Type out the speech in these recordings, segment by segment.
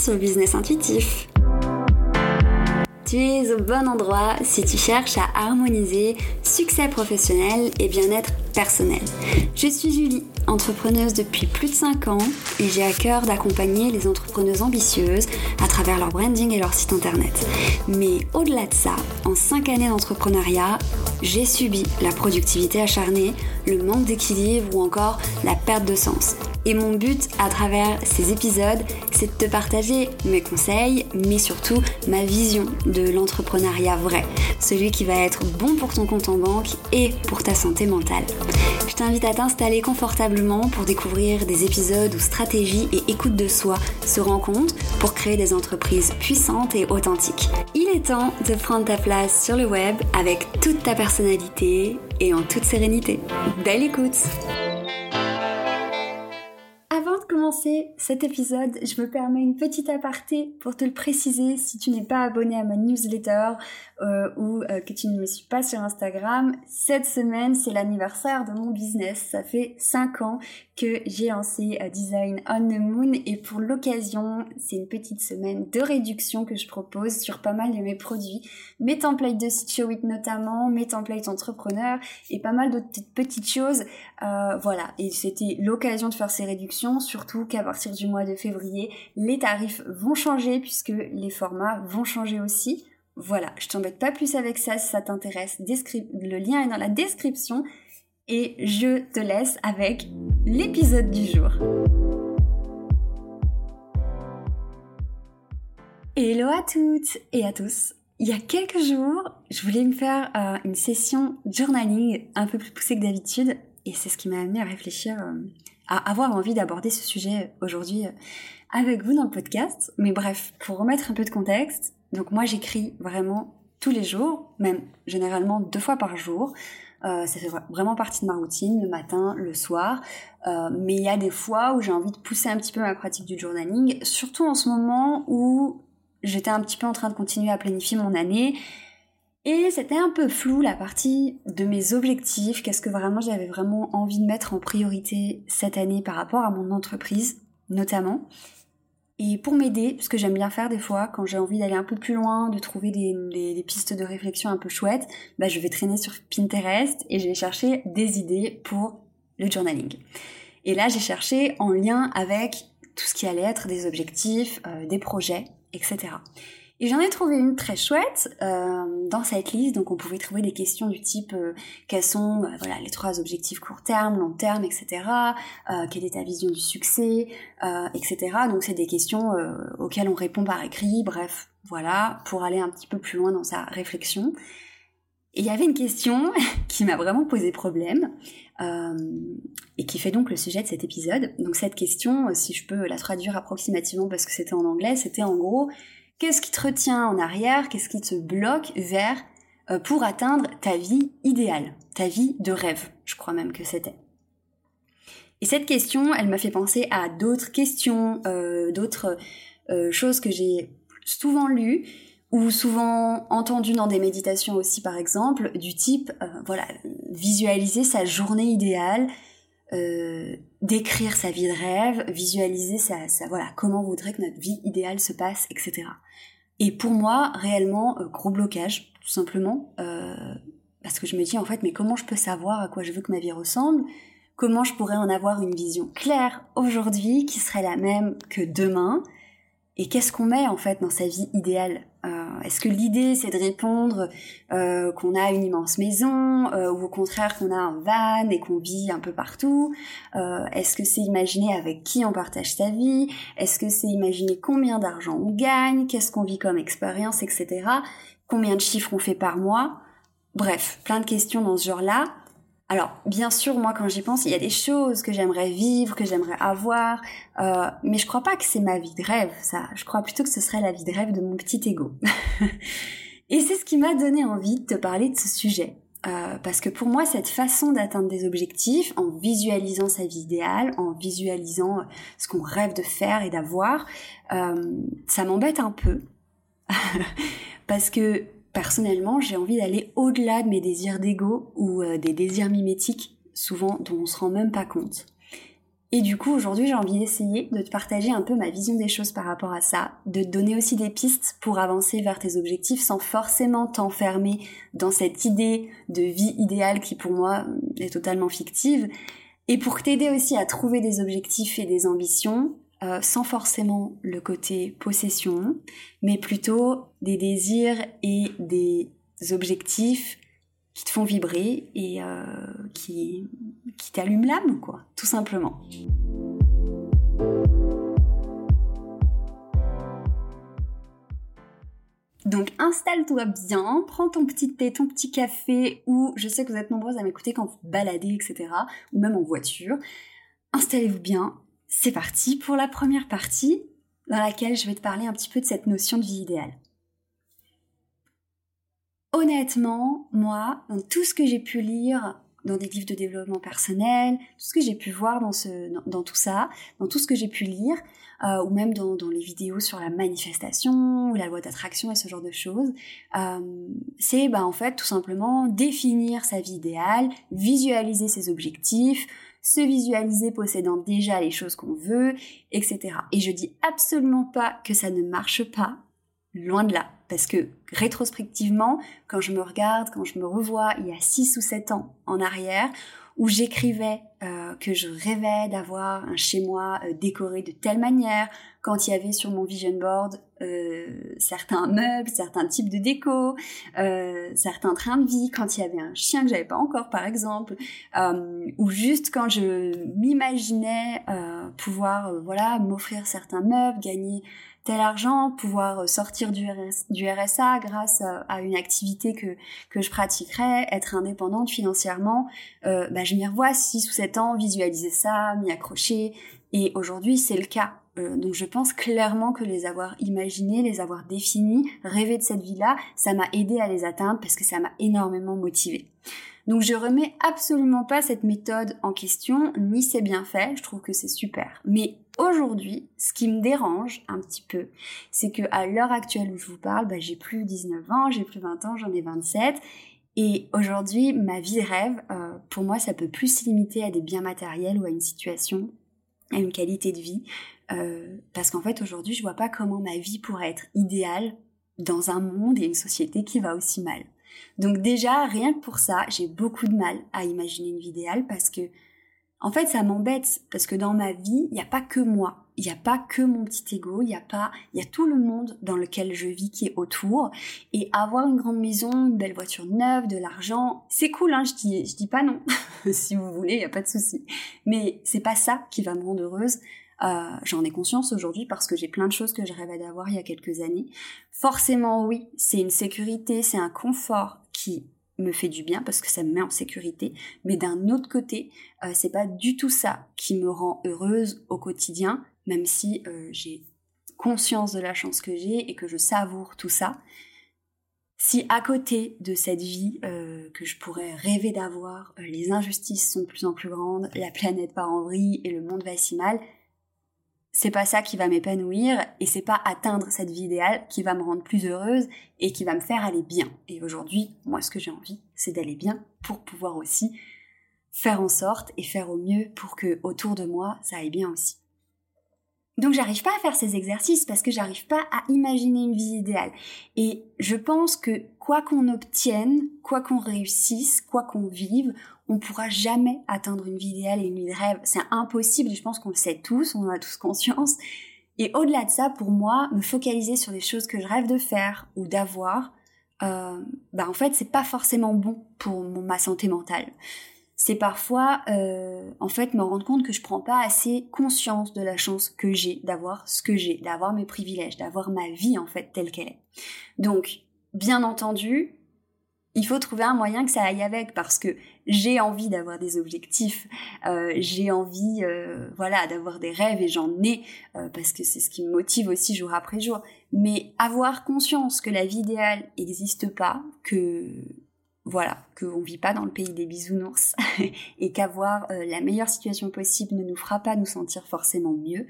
sur Business Intuitif. Tu es au bon endroit si tu cherches à harmoniser succès professionnel et bien-être personnel. Je suis Julie, entrepreneuse depuis plus de 5 ans et j'ai à cœur d'accompagner les entrepreneuses ambitieuses à travers leur branding et leur site internet. Mais au-delà de ça, en 5 années d'entrepreneuriat, j'ai subi la productivité acharnée, le manque d'équilibre ou encore la perte de sens. Et mon but à travers ces épisodes, c'est de te partager mes conseils, mais surtout ma vision de l'entrepreneuriat vrai, celui qui va être bon pour ton compte en banque et pour ta santé mentale. Je t'invite à t'installer confortablement pour découvrir des épisodes où stratégie et écoute de soi se rencontrent pour créer des entreprises puissantes et authentiques. Il est temps de prendre ta place sur le web avec toute ta personnalité et en toute sérénité. Belle écoute cet épisode, je me permets une petite aparté pour te le préciser si tu n'es pas abonné à ma newsletter euh, ou euh, que tu ne me suis pas sur Instagram. Cette semaine, c'est l'anniversaire de mon business. Ça fait 5 ans que j'ai lancé euh, Design on the Moon et pour l'occasion, c'est une petite semaine de réduction que je propose sur pas mal de mes produits, mes templates de Showit notamment, mes templates entrepreneurs et pas mal d'autres petites choses. Voilà, et c'était l'occasion de faire ces réductions, surtout qu'à partir du mois de février, les tarifs vont changer puisque les formats vont changer aussi. Voilà, je t'embête pas plus avec ça si ça t'intéresse. Le lien est dans la description et je te laisse avec l'épisode du jour. Hello à toutes et à tous. Il y a quelques jours, je voulais me faire euh, une session journaling un peu plus poussée que d'habitude et c'est ce qui m'a amené à réfléchir, euh, à avoir envie d'aborder ce sujet aujourd'hui euh, avec vous dans le podcast. Mais bref, pour remettre un peu de contexte, donc moi j'écris vraiment tous les jours, même généralement deux fois par jour. Euh, ça fait vraiment partie de ma routine, le matin, le soir. Euh, mais il y a des fois où j'ai envie de pousser un petit peu ma pratique du journaling, surtout en ce moment où j'étais un petit peu en train de continuer à planifier mon année. Et c'était un peu flou la partie de mes objectifs, qu'est-ce que vraiment j'avais vraiment envie de mettre en priorité cette année par rapport à mon entreprise notamment. Et pour m'aider, ce que j'aime bien faire des fois, quand j'ai envie d'aller un peu plus loin, de trouver des, pistes de réflexion un peu chouettes, bah je vais traîner sur Pinterest et je vais chercher des idées pour le journaling. Et là, j'ai cherché en lien avec tout ce qui allait être des objectifs, euh, des projets, etc. Et j'en ai trouvé une très chouette euh, dans cette liste. Donc on pouvait trouver des questions du type euh, quels sont euh, voilà les trois objectifs court terme, long terme, etc. Euh, quelle est ta vision du succès, etc. Donc c'est des questions auxquelles on répond par écrit. Bref, voilà pour aller un petit peu plus loin dans sa réflexion. Et il y avait une question qui m'a vraiment posé problème et qui fait donc le sujet de cet épisode. Donc cette question, si je peux la traduire approximativement parce que c'était en anglais, c'était en gros Qu'est-ce qui te retient en arrière? Qu'est-ce qui te bloque vers euh, pour atteindre ta vie idéale, ta vie de rêve? Je crois même que c'était. Et cette question, elle m'a fait penser à d'autres questions, euh, d'autres euh, choses que j'ai souvent lues ou souvent entendues dans des méditations aussi par exemple, du type, voilà, visualiser sa journée idéale, décrire sa vie de rêve, visualiser sa, voilà comment voudrait que notre vie idéale se passe, etc. Et pour moi, réellement, euh, gros blocage, tout simplement, euh, parce que je me dis en fait, mais comment je peux savoir à quoi je veux que ma vie ressemble? Comment je pourrais en avoir une vision claire aujourd'hui qui serait la même que demain? Et qu'est-ce qu'on met en fait dans sa vie idéale? Euh, Est-ce que l'idée c'est de répondre euh, qu'on a une immense maison euh, ou au contraire qu'on a un van et qu'on vit un peu partout? Est-ce que c'est imaginer avec qui on partage sa vie? Est-ce que c'est imaginer combien d'argent on gagne? Qu'est-ce qu'on vit comme expérience, etc. Combien de chiffres on fait par mois? Bref, plein de questions dans ce genre-là. Alors, bien sûr, moi, quand j'y pense, il y a des choses que j'aimerais vivre, que j'aimerais avoir, euh, mais je crois pas que c'est ma vie de rêve, ça. Je crois plutôt que ce serait la vie de rêve de mon petit ego. Et c'est ce qui m'a donné envie de te parler de ce sujet. Euh, parce que pour moi, cette façon d'atteindre des objectifs, en visualisant sa vie idéale, en visualisant ce qu'on rêve de faire et d'avoir, euh, ça m'embête un peu. parce que personnellement, j'ai envie d'aller au-delà de mes désirs d'ego ou euh, des désirs mimétiques, souvent dont on se rend même pas compte. Et du coup, aujourd'hui, j'ai envie d'essayer de te partager un peu ma vision des choses par rapport à ça, de te donner aussi des pistes pour avancer vers tes objectifs sans forcément t'enfermer dans cette idée de vie idéale qui pour moi est totalement fictive, et pour t'aider aussi à trouver des objectifs et des ambitions euh, sans forcément le côté possession, mais plutôt des désirs et des objectifs qui te font vibrer et euh, qui, qui t'allument l'âme, quoi, tout simplement. Donc installe-toi bien, prends ton petit thé, ton petit café, ou je sais que vous êtes nombreuses à m'écouter quand vous baladez, etc., ou même en voiture. Installez-vous bien, c'est parti pour la première partie dans laquelle je vais te parler un petit peu de cette notion de vie idéale. Honnêtement, moi, dans tout ce que j'ai pu lire dans des livres de développement personnel, tout ce que j'ai pu voir dans, tout ça, dans tout ce que j'ai pu lire, euh, ou même dans, dans, les vidéos sur la manifestation ou la loi d'attraction et ce genre de choses, euh, c'est bah, en fait tout simplement définir sa vie idéale, visualiser ses objectifs, se visualiser possédant déjà les choses qu'on veut, etc. Et je dis absolument pas que ça ne marche pas, loin de là. Parce que rétrospectivement, quand je me regarde, quand je me revois il y a 6 ou 7 ans en arrière, où j'écrivais euh, que je rêvais d'avoir un chez moi euh, décoré de telle manière, quand il y avait sur mon vision board euh, certains meubles, certains types de déco, certains trains de vie, quand il y avait un chien que j'avais pas encore par exemple, ou juste quand je m'imaginais pouvoir voilà m'offrir certains meubles, gagner tel argent, pouvoir euh, sortir du, RSA grâce à, une activité que, que je pratiquerais, être indépendante financièrement, euh, bah, je m'y revois 6 ou 7 ans, visualiser ça, m'y accrocher, et aujourd'hui c'est le cas. Euh, donc je pense clairement que les avoir imaginés, les avoir définis, rêver de cette vie-là, ça m'a aidé à les atteindre parce que ça m'a énormément motivé. Donc je remets absolument pas cette méthode en question, ni c'est bien fait, je trouve que c'est super. Mais aujourd'hui, ce qui me dérange un petit peu, c'est que à l'heure actuelle où je vous parle, bah, j'ai plus 19 ans, j'ai plus 20 ans, j'en ai 27. Et aujourd'hui, ma vie rêve, euh, pour moi, ça peut plus se limiter à des biens matériels ou à une situation, à une qualité de vie. Euh, parce qu'en fait, aujourd'hui, je vois pas comment ma vie pourrait être idéale dans un monde et une société qui va aussi mal. Donc déjà, rien que pour ça, j'ai beaucoup de mal à imaginer une vie idéale parce que en fait, ça m'embête parce que dans ma vie, il n'y a pas que moi. Il n'y a pas que mon petit ego, il y a pas, il y a tout le monde dans lequel je vis qui est autour. Et avoir une grande maison, une belle voiture neuve, de l'argent, c'est cool, hein, je dis, je dis pas non. si vous voulez, il n'y a pas de souci. Mais c'est pas ça qui va me rendre heureuse. Euh, J'en ai conscience aujourd'hui parce que j'ai plein de choses que je rêvais d'avoir il y a quelques années. Forcément, oui, c'est une sécurité, c'est un confort qui me fait du bien parce que ça me met en sécurité. Mais d'un autre côté, euh, c'est pas du tout ça qui me rend heureuse au quotidien, même si euh, j'ai conscience de la chance que j'ai et que je savoure tout ça. Si à côté de cette vie euh, que je pourrais rêver d'avoir, les injustices sont de plus en plus grandes, la planète part en vrille et le monde va si mal, c'est pas ça qui va m'épanouir et c'est pas atteindre cette vie idéale qui va me rendre plus heureuse et qui va me faire aller bien. Et aujourd'hui, moi, ce que j'ai envie, c'est d'aller bien pour pouvoir aussi faire en sorte et faire au mieux pour que autour de moi, ça aille bien aussi. Donc j'arrive pas à faire ces exercices parce que j'arrive pas à imaginer une vie idéale. Et je pense que quoi qu'on obtienne, quoi qu'on réussisse, quoi qu'on vive, on pourra jamais atteindre une vie idéale et une vie de rêve. C'est impossible je pense qu'on le sait tous, on en a tous conscience. Et au-delà de ça, pour moi, me focaliser sur des choses que je rêve de faire ou d'avoir, euh, bah en fait, c'est pas forcément bon pour ma santé mentale. C'est parfois, euh, en fait, me rendre compte que je prends pas assez conscience de la chance que j'ai d'avoir ce que j'ai, d'avoir mes privilèges, d'avoir ma vie en fait telle qu'elle est. Donc, bien entendu, il faut trouver un moyen que ça aille avec parce que j'ai envie d'avoir des objectifs, euh, j'ai envie, euh, voilà, d'avoir des rêves et j'en ai euh, parce que c'est ce qui me motive aussi jour après jour. Mais avoir conscience que la vie idéale n'existe pas, que voilà, qu'on vit pas dans le pays des bisounours et qu'avoir la meilleure situation possible ne nous fera pas nous sentir forcément mieux.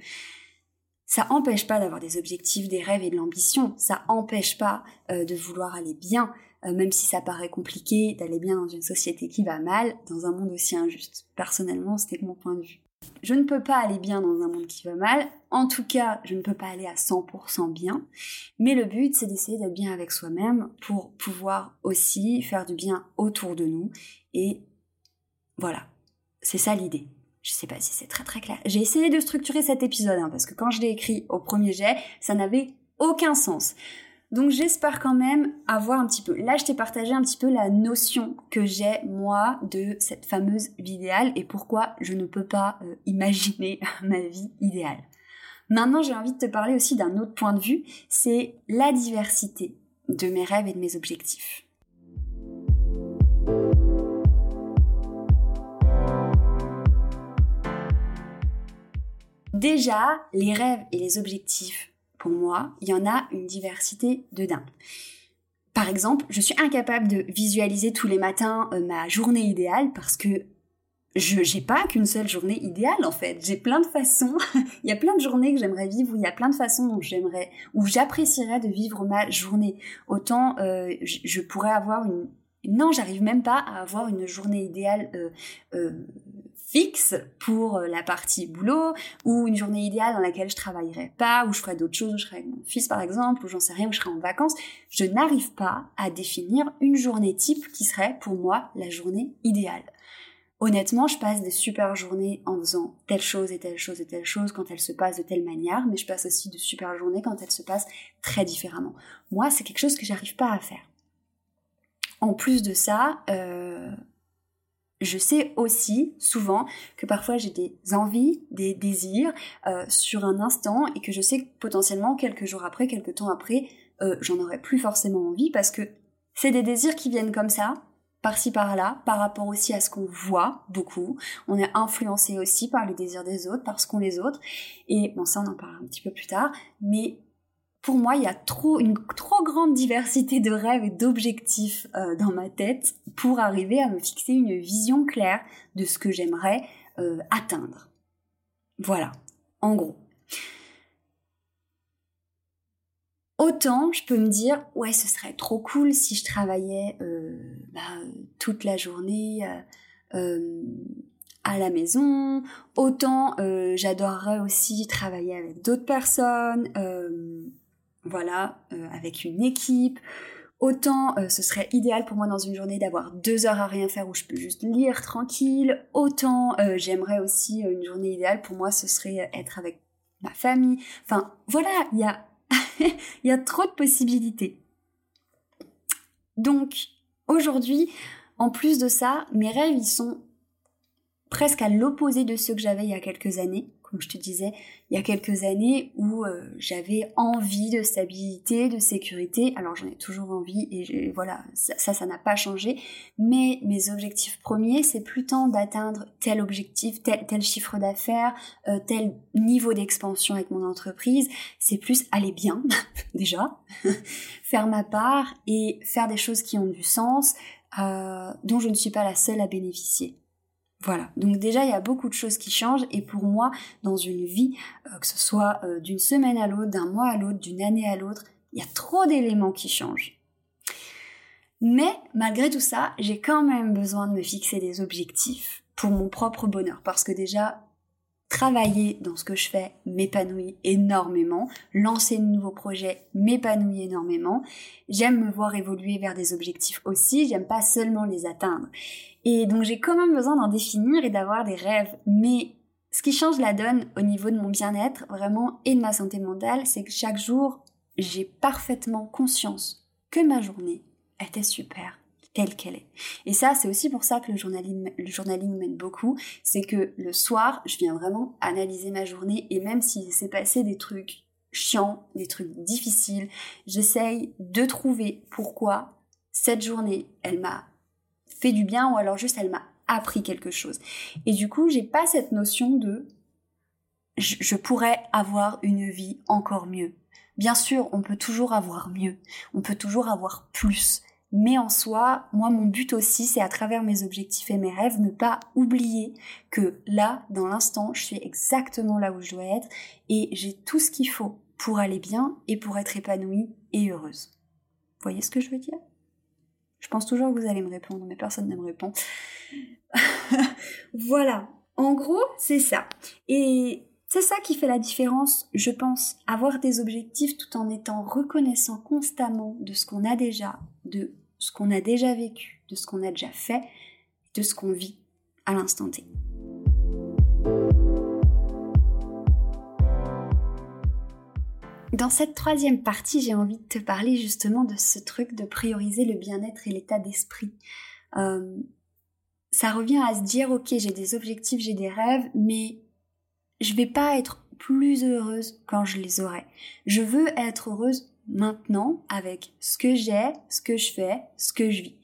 Ça empêche pas d'avoir des objectifs, des rêves et de l'ambition. Ça empêche pas de vouloir aller bien. Euh, même si ça paraît compliqué d'aller bien dans une société qui va mal, dans un monde aussi injuste. Personnellement, c'était mon point de vue. Je ne peux pas aller bien dans un monde qui va mal. En tout cas, je ne peux pas aller à 100% bien. Mais le but, c'est d'essayer d'être bien avec soi-même pour pouvoir aussi faire du bien autour de nous. Et voilà, c'est ça l'idée. Je sais pas si c'est très très clair. J'ai essayé de structurer cet épisode hein, parce que quand je l'ai écrit au premier jet, ça n'avait aucun sens. Donc j'espère quand même avoir un petit peu. Là, je t'ai partagé un petit peu la notion que j'ai moi de cette fameuse vie idéale et pourquoi je ne peux pas euh, imaginer ma vie idéale. Maintenant, j'ai envie de te parler aussi d'un autre point de vue, c'est la diversité de mes rêves et de mes objectifs. Déjà, les rêves et les objectifs pour moi, il y en a une diversité de dingue. Par exemple, je suis incapable de visualiser tous les matins euh, ma journée idéale parce que je n'ai pas qu'une seule journée idéale en fait. J'ai plein de façons. il y a plein de journées que j'aimerais vivre où il y a plein de façons dont j'aimerais, où j'apprécierais de vivre ma journée. Autant euh, je, pourrais avoir une. Non, j'arrive même pas à avoir une journée idéale euh fixe pour euh, la partie boulot ou une journée idéale dans laquelle je travaillerai pas ou je ferai d'autres choses, où je serai avec mon fils par exemple ou j'en sais rien, où je serai en vacances. Je n'arrive pas à définir une journée type qui serait pour moi la journée idéale. Honnêtement, je passe des super journées en faisant telle chose et telle chose et telle chose quand elles se passent de telle manière, mais je passe aussi de super journées quand elles se passent très différemment. Moi, c'est quelque chose que j'arrive pas à faire. En plus de ça, euh, je sais aussi souvent que parfois j'ai des envies, des désirs euh, sur un instant et que je sais que potentiellement quelques jours après, quelques temps après, euh, j'en aurais plus forcément envie parce que c'est des désirs qui viennent comme ça, par-ci par-là, par rapport aussi à ce qu'on voit beaucoup. On est influencé aussi par les désirs des autres, par ce qu'ont les autres. Et bon, ça on en parlera un petit peu plus tard, mais pour moi, il y a trop une trop grande diversité de rêves et d'objectifs euh, dans ma tête pour arriver à me fixer une vision claire de ce que j'aimerais euh, atteindre. Voilà, en gros. Autant je peux me dire, ouais, ce serait trop cool si je travaillais euh, bah, toute la journée à la maison. Autant j'adorerais aussi travailler avec d'autres personnes voilà, euh, avec une équipe. Autant euh, ce serait idéal pour moi dans une journée d'avoir deux heures à rien faire où je peux juste lire tranquille. Autant euh, j'aimerais aussi une journée idéale pour moi ce serait être avec ma famille. Enfin voilà, il y a y a trop de possibilités. Donc aujourd'hui, en plus de ça, mes rêves ils sont presque à l'opposé de ceux que j'avais il y a quelques années comme je te disais, il y a quelques années où euh, j'avais envie de stabilité, de sécurité. Alors j'en ai toujours envie et voilà, ça, ça n'a pas changé. Mais mes objectifs premiers, c'est plus tant d'atteindre tel objectif, tel, chiffre d'affaires, euh, tel niveau d'expansion avec mon entreprise. C'est plus aller bien, déjà, faire ma part et faire des choses qui ont du sens, euh, dont je ne suis pas la seule à bénéficier. Voilà, donc déjà il y a beaucoup de choses qui changent. Et pour moi dans une vie, euh, que ce soit euh, d'une semaine à l'autre, d'un mois à l'autre, d'une année à l'autre, il y a trop d'éléments qui changent. Mais malgré tout ça, j'ai quand même besoin de me fixer des objectifs pour mon propre bonheur. Parce que déjà travailler dans ce que je fais m'épanouit énormément, lancer de nouveaux projets m'épanouit énormément, j'aime me voir évoluer vers des objectifs aussi, j'aime pas seulement les atteindre. Et donc j'ai quand même besoin d'en définir et d'avoir des rêves, mais ce qui change la donne au niveau de mon bien-être vraiment et de ma santé mentale, c'est que chaque jour, j'ai parfaitement conscience que ma journée était super qu'elle est. Et ça, c'est aussi pour ça que le journaling, le journaling m'aide beaucoup. C'est que le soir, je viens vraiment analyser ma journée et même s'il s'est passé des trucs chiants, des trucs difficiles, j'essaye de trouver pourquoi cette journée, elle m'a fait du bien ou alors juste elle m'a appris quelque chose. Et du coup, j'ai pas cette notion de je pourrais avoir une vie encore mieux. Bien sûr, on peut toujours avoir mieux, on peut toujours avoir plus, mais en soi, moi, mon but aussi, c'est à travers mes objectifs et mes rêves, ne pas oublier que là, dans l'instant, je suis exactement là où je dois être et j'ai tout ce qu'il faut pour aller bien et pour être épanouie et heureuse. Vous voyez ce que je veux dire? Je pense toujours que vous allez me répondre, mais personne ne me répond. voilà. En gros, c'est ça. Et c'est ça qui fait la différence, je pense, avoir des objectifs tout en étant reconnaissant constamment de ce qu'on a déjà, de ce qu'on a déjà vécu, de ce qu'on a déjà fait, de ce qu'on vit à l'instant T. Dans cette troisième partie, j'ai envie de te parler justement de ce truc de prioriser le bien-être et l'état d'esprit. Euh, ça revient à se dire, ok, j'ai des objectifs, j'ai des rêves, mais je vais pas être plus heureuse quand je les aurai. Je veux être heureuse maintenant avec ce que j'ai, ce que je fais, ce que je vis.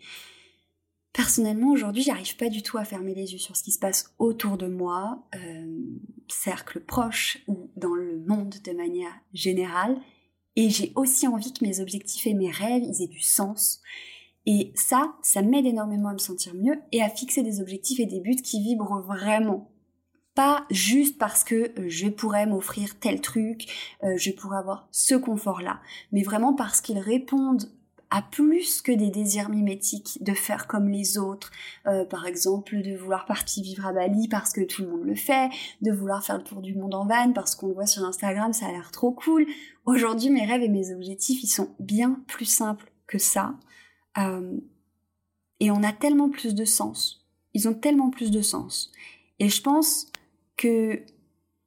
Personnellement, aujourd'hui, j'arrive pas du tout à fermer les yeux sur ce qui se passe autour de moi, euh, cercle proche ou dans le monde de manière générale. Et j'ai aussi envie que mes objectifs et mes rêves, ils aient du sens. Et ça, ça m'aide énormément à me sentir mieux et à fixer des objectifs et des buts qui vibrent vraiment pas juste parce que euh, je pourrais m'offrir tel truc, euh, je pourrais avoir ce confort-là, mais vraiment parce qu'ils répondent à plus que des désirs mimétiques de faire comme les autres, euh, par exemple de vouloir partir vivre à Bali parce que tout le monde le fait, de vouloir faire le tour du monde en van parce qu'on le voit sur Instagram, ça a l'air trop cool. Aujourd'hui, mes rêves et mes objectifs, ils sont bien plus simples que ça. et on a tellement plus de sens. Ils ont tellement plus de sens. Et je pense que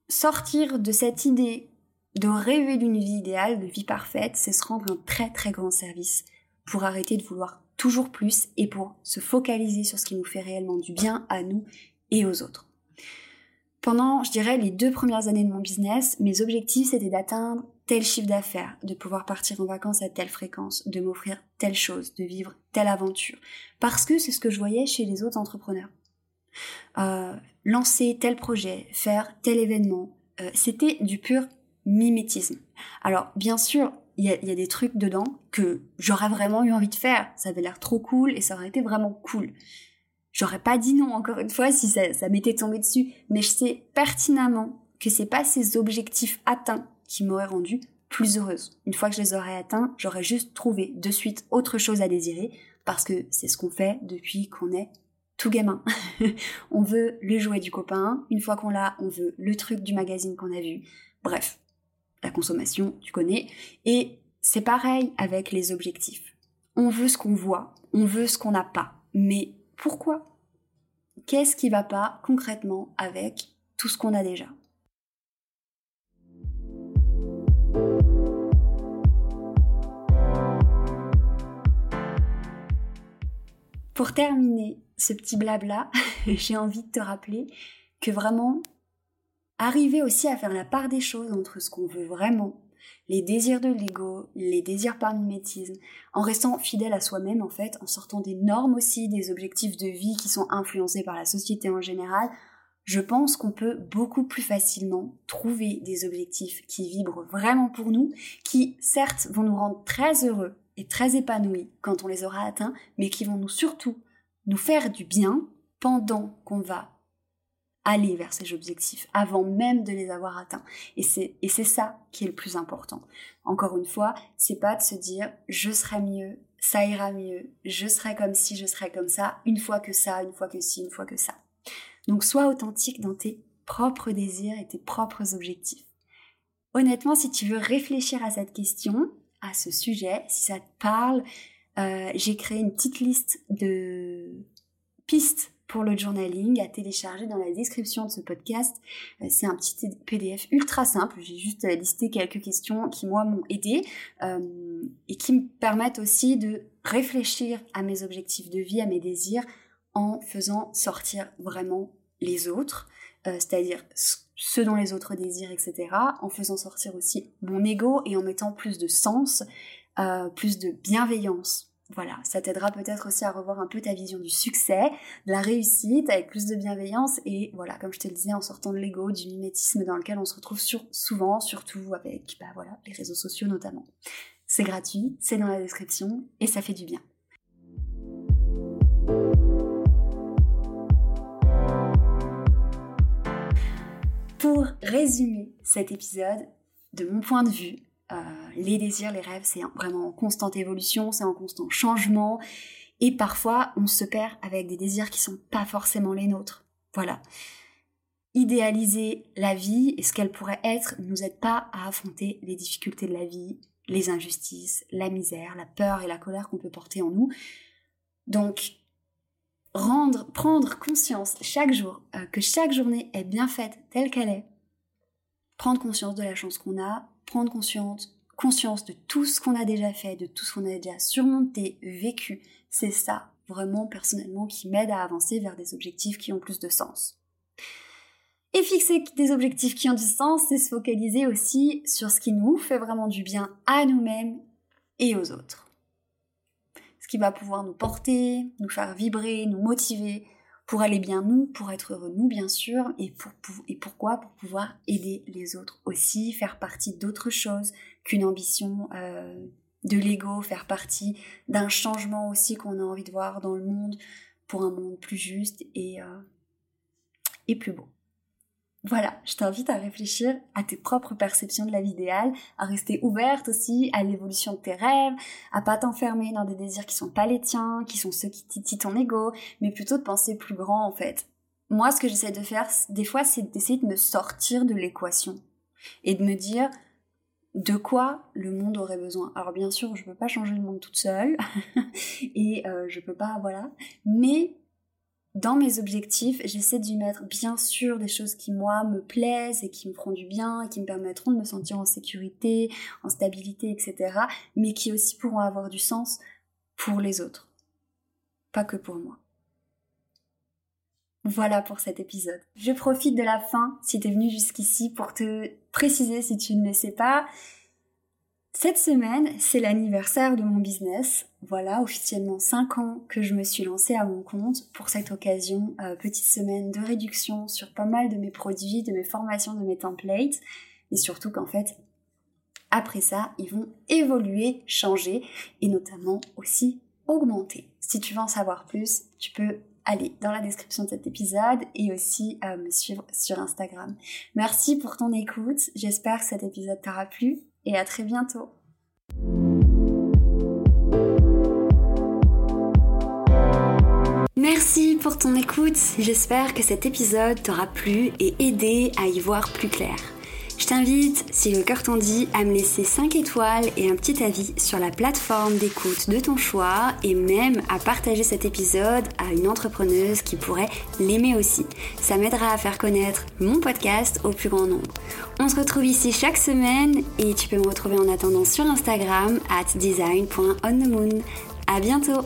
sortir de cette idée de rêver d'une vie idéale, de vie parfaite, c'est se rendre un très très grand service pour arrêter de vouloir toujours plus et pour se focaliser sur ce qui nous fait réellement du bien à nous et aux autres. Pendant, je dirais, les deux premières années de mon business, mes objectifs c'était d'atteindre tel chiffre d'affaires, de pouvoir partir en vacances à telle fréquence, de m'offrir telle chose, de vivre telle aventure. Parce que c'est ce que je voyais chez les autres entrepreneurs. Euh, lancer tel projet, faire tel événement. Euh, c'était du pur mimétisme. Alors bien sûr, il y a, des trucs dedans que j'aurais vraiment eu envie de faire. Ça avait l'air trop cool et ça aurait été vraiment cool. J'aurais pas dit non encore une fois si ça, m'était tombé dessus, mais je sais pertinemment que c'est pas ces objectifs atteints qui m'auraient rendu plus heureuse. Une fois que je les aurais atteints, j'aurais juste trouvé de suite autre chose à désirer parce que c'est ce qu'on fait depuis qu'on est tout gamin. on veut le jouet du copain, une fois qu'on l'a, on veut le truc du magazine qu'on a vu. Bref, la consommation, tu connais. Et c'est pareil avec les objectifs. On veut ce qu'on voit, on veut ce qu'on n'a pas. Mais pourquoi? Qu'est-ce qui va pas concrètement avec tout ce qu'on a déjà? Pour terminer ce petit blabla, j'ai envie de te rappeler que vraiment, arriver aussi à faire la part des choses entre ce qu'on veut vraiment, les désirs de l'ego, les désirs par mimétisme, en restant fidèle à soi-même en fait, en sortant des normes aussi, des objectifs de vie qui sont influencés par la société en général, je pense qu'on peut beaucoup plus facilement trouver des objectifs qui vibrent vraiment pour nous, qui certes vont nous rendre très heureux et très épanouis quand on les aura atteints, mais qui vont nous surtout nous faire du bien pendant qu'on va aller vers ces objectifs, avant même de les avoir atteints. Et c'est, et c'est ça qui est le plus important. Encore une fois, c'est pas de se dire je serai mieux, ça ira mieux, je serai comme ci, je serai comme ça, une fois que ça, une fois que ci, une fois que ça. Donc sois authentique dans tes propres désirs et tes propres objectifs. Honnêtement, si tu veux réfléchir à cette question, à ce sujet, si ça te parle, euh, j'ai créé une petite liste de pistes pour le journaling à télécharger dans la description de ce podcast. Euh, c'est un petit PDF ultra simple. J'ai juste listé quelques questions qui, moi, m'ont aidé euh, et qui me permettent aussi de réfléchir à mes objectifs de vie, à mes désirs, en faisant sortir vraiment les autres, c'est-à-dire ce dont les autres désirent, etc., en faisant sortir aussi mon ego et en mettant plus de sens, plus de bienveillance voilà, ça t'aidera peut-être aussi à revoir un peu ta vision du succès, de la réussite avec plus de bienveillance et voilà, comme je te le disais, en sortant de l'ego, du mimétisme dans lequel on se retrouve souvent, surtout avec bah voilà, les réseaux sociaux notamment. C'est gratuit, c'est dans la description et ça fait du bien. Pour résumer cet épisode, de mon point de vue, euh, les désirs, les rêves, c'est vraiment en constante évolution, c'est en constant changement. Et parfois, on se perd avec des désirs qui sont pas forcément les nôtres. Voilà. idéaliser la vie et ce qu'elle pourrait être ne nous aide pas à affronter les difficultés de la vie, les injustices, la misère, la peur et la colère qu'on peut porter en nous. Donc, rendre, prendre conscience chaque jour euh, que chaque journée est bien faite telle qu'elle est, prendre conscience de la chance qu'on a, prendre conscience, conscience de tout ce qu'on a déjà fait, de tout ce qu'on a déjà surmonté, vécu, c'est ça vraiment personnellement qui m'aide à avancer vers des objectifs qui ont plus de sens. Et fixer des objectifs qui ont du sens, c'est se focaliser aussi sur ce qui nous fait vraiment du bien à nous-mêmes et aux autres. Ce qui va pouvoir nous porter, nous faire vibrer, nous motiver pour aller bien nous, pour être heureux nous bien sûr, et, pour, et pourquoi? Pour pouvoir aider les autres aussi, faire partie d'autre chose qu'une ambition euh, de l'ego, faire partie d'un changement aussi qu'on a envie de voir dans le monde pour un monde plus juste et, euh, et plus beau. Voilà, je t'invite à réfléchir à tes propres perceptions de la vie idéale, à rester ouverte aussi à l'évolution de tes rêves, à pas t'enfermer dans des désirs qui sont pas les tiens, qui sont ceux qui titillent ton ego, mais plutôt de penser plus grand en fait. Moi, ce que j'essaie de faire des fois, c'est d'essayer de me sortir de l'équation et de me dire de quoi le monde aurait besoin. Alors bien sûr, je peux pas changer le monde toute seule et euh, je peux pas, voilà, mais dans mes objectifs, j'essaie d'y mettre bien sûr des choses qui moi me plaisent et qui me feront du bien, et qui me permettront de me sentir en sécurité, en stabilité, etc. Mais qui aussi pourront avoir du sens pour les autres, pas que pour moi. Voilà pour cet épisode. Je profite de la fin, si t'es venu jusqu'ici, pour te préciser si tu ne le sais pas, cette semaine, c'est l'anniversaire de mon business. Voilà, officiellement 5 ans que je me suis lancée à mon compte. Pour cette occasion, euh, petite semaine de réduction sur pas mal de mes produits, de mes formations, de mes templates. Et surtout qu'en fait, après ça, ils vont évoluer, changer et notamment aussi augmenter. Si tu veux en savoir plus, tu peux aller dans la description de cet épisode et aussi euh, me suivre sur Instagram. Merci pour ton écoute. J'espère que cet épisode t'aura plu et à très bientôt. Merci pour ton écoute, j'espère que cet épisode t'aura plu et aidé à y voir plus clair. Je t'invite, si le cœur t'en dit, à me laisser 5 étoiles et un petit avis sur la plateforme d'écoute de ton choix et même à partager cet épisode à une entrepreneuse qui pourrait l'aimer aussi. Ça m'aidera à faire connaître mon podcast au plus grand nombre. On se retrouve ici chaque semaine et tu peux me retrouver en attendant sur Instagram at design.onthemoon. À bientôt!